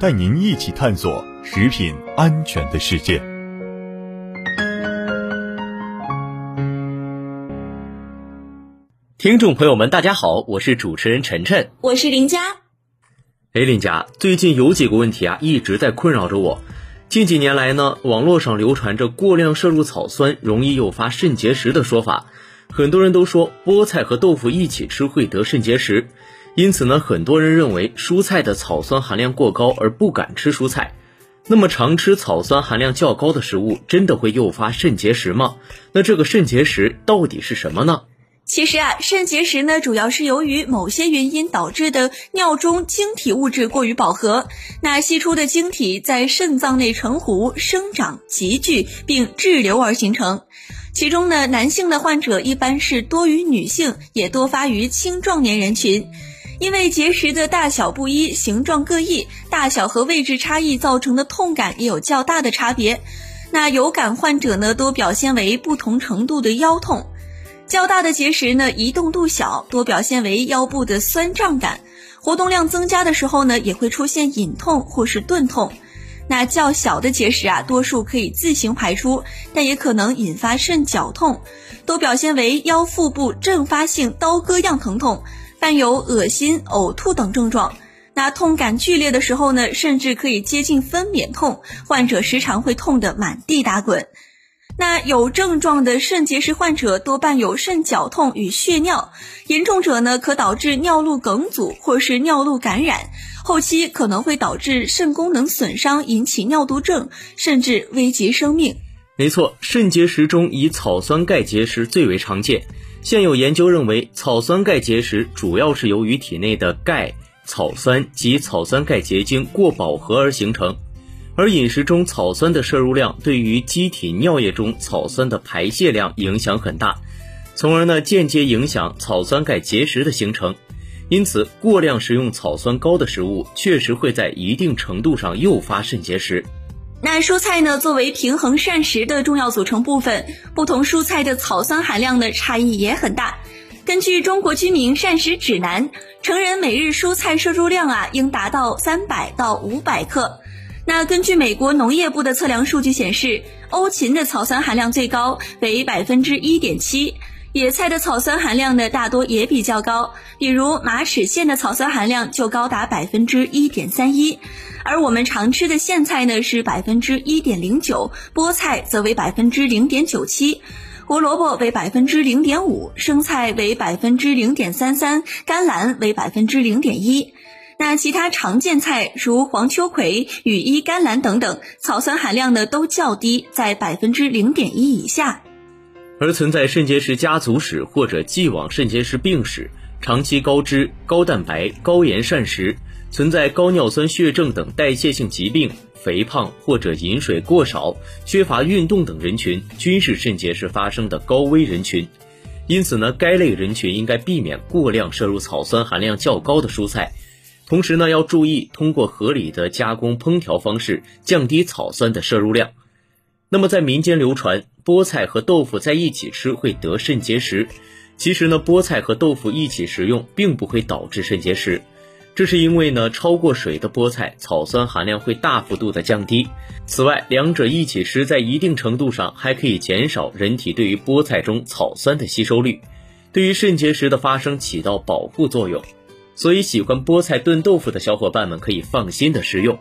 带您一起探索食品安全的世界。听众朋友们，大家好，我是主持人晨晨，我是林佳。哎，林佳，最近有几个问题啊，一直在困扰着我。近几年来呢，网络上流传着过量摄入草酸容易诱发肾结石的说法，很多人都说菠菜和豆腐一起吃会得肾结石，因此呢，很多人认为蔬菜的草酸含量过高而不敢吃蔬菜。那么，常吃草酸含量较高的食物，真的会诱发肾结石吗？那这个肾结石到底是什么呢？其实啊，肾结石呢，主要是由于某些原因导致的尿中晶体物质过于饱和，那析出的晶体在肾脏内成糊、生长、集聚并滞留而形成。其中呢，男性的患者一般是多于女性，也多发于青壮年人群。因为结石的大小不一、形状各异，大小和位置差异造成的痛感也有较大的差别。那有感患者呢，多表现为不同程度的腰痛。较大的结石呢，移动度小，多表现为腰部的酸胀感；活动量增加的时候呢，也会出现隐痛或是钝痛。那较小的结石啊，多数可以自行排出，但也可能引发肾绞痛，多表现为腰腹部阵发性刀割样疼痛，伴有恶心、呕吐等症状。那痛感剧烈的时候呢，甚至可以接近分娩痛，患者时常会痛得满地打滚。那有症状的肾结石患者多伴有肾绞痛与血尿，严重者呢可导致尿路梗阻或是尿路感染，后期可能会导致肾功能损伤，引起尿毒症，甚至危及生命。没错，肾结石中以草酸钙结石最为常见。现有研究认为，草酸钙结石主要是由于体内的钙、草酸及草酸钙结晶过饱和而形成。而饮食中草酸的摄入量对于机体尿液中草酸的排泄量影响很大，从而呢间接影响草酸钙结石的形成。因此，过量食用草酸高的食物确实会在一定程度上诱发肾结石。那蔬菜呢，作为平衡膳食的重要组成部分，不同蔬菜的草酸含量的差异也很大。根据《中国居民膳食指南》，成人每日蔬菜摄入量啊应达到三百到五百克。那根据美国农业部的测量数据显示，欧芹的草酸含量最高为百分之一点七，野菜的草酸含量呢大多也比较高，比如马齿苋的草酸含量就高达百分之一点三一，而我们常吃的苋菜呢是百分之一点零九，菠菜则为百分之零点九七，胡萝卜为百分之零点五，生菜为百分之零点三三，甘蓝为百分之零点一。那其他常见菜如黄秋葵、羽衣甘蓝等等，草酸含量呢都较低，在百分之零点一以下。而存在肾结石家族史或者既往肾结石病史、长期高脂、高蛋白、高盐膳食、存在高尿酸血症等代谢性疾病、肥胖或者饮水过少、缺乏运动等人群，均是肾结石发生的高危人群。因此呢，该类人群应该避免过量摄入草酸含量较高的蔬菜。同时呢，要注意通过合理的加工烹调方式降低草酸的摄入量。那么在民间流传菠菜和豆腐在一起吃会得肾结石，其实呢，菠菜和豆腐一起食用并不会导致肾结石，这是因为呢，超过水的菠菜草酸含量会大幅度的降低。此外，两者一起吃在一定程度上还可以减少人体对于菠菜中草酸的吸收率，对于肾结石的发生起到保护作用。所以，喜欢菠菜炖豆腐的小伙伴们可以放心的食用。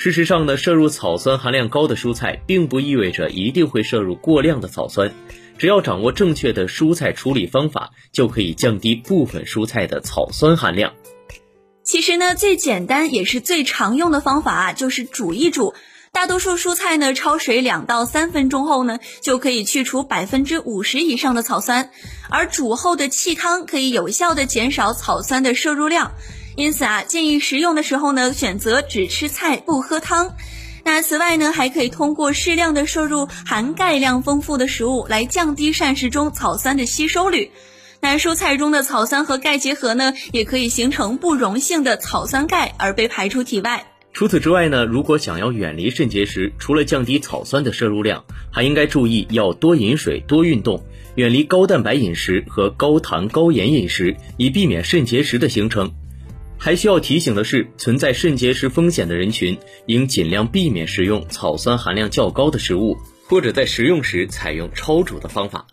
事实上呢，摄入草酸含量高的蔬菜，并不意味着一定会摄入过量的草酸。只要掌握正确的蔬菜处理方法，就可以降低部分蔬菜的草酸含量。其实呢，最简单也是最常用的方法啊，就是煮一煮。大多数蔬菜呢，焯水两到三分钟后呢，就可以去除百分之五十以上的草酸，而煮后的气汤可以有效的减少草酸的摄入量。因此啊，建议食用的时候呢，选择只吃菜不喝汤。那此外呢，还可以通过适量的摄入含钙量丰富的食物来降低膳食中草酸的吸收率。那蔬菜中的草酸和钙结合呢，也可以形成不溶性的草酸钙而被排出体外。除此之外呢，如果想要远离肾结石，除了降低草酸的摄入量，还应该注意要多饮水、多运动，远离高蛋白饮食和高糖高盐饮食，以避免肾结石的形成。还需要提醒的是，存在肾结石风险的人群应尽量避免食用草酸含量较高的食物，或者在食用时采用焯煮的方法。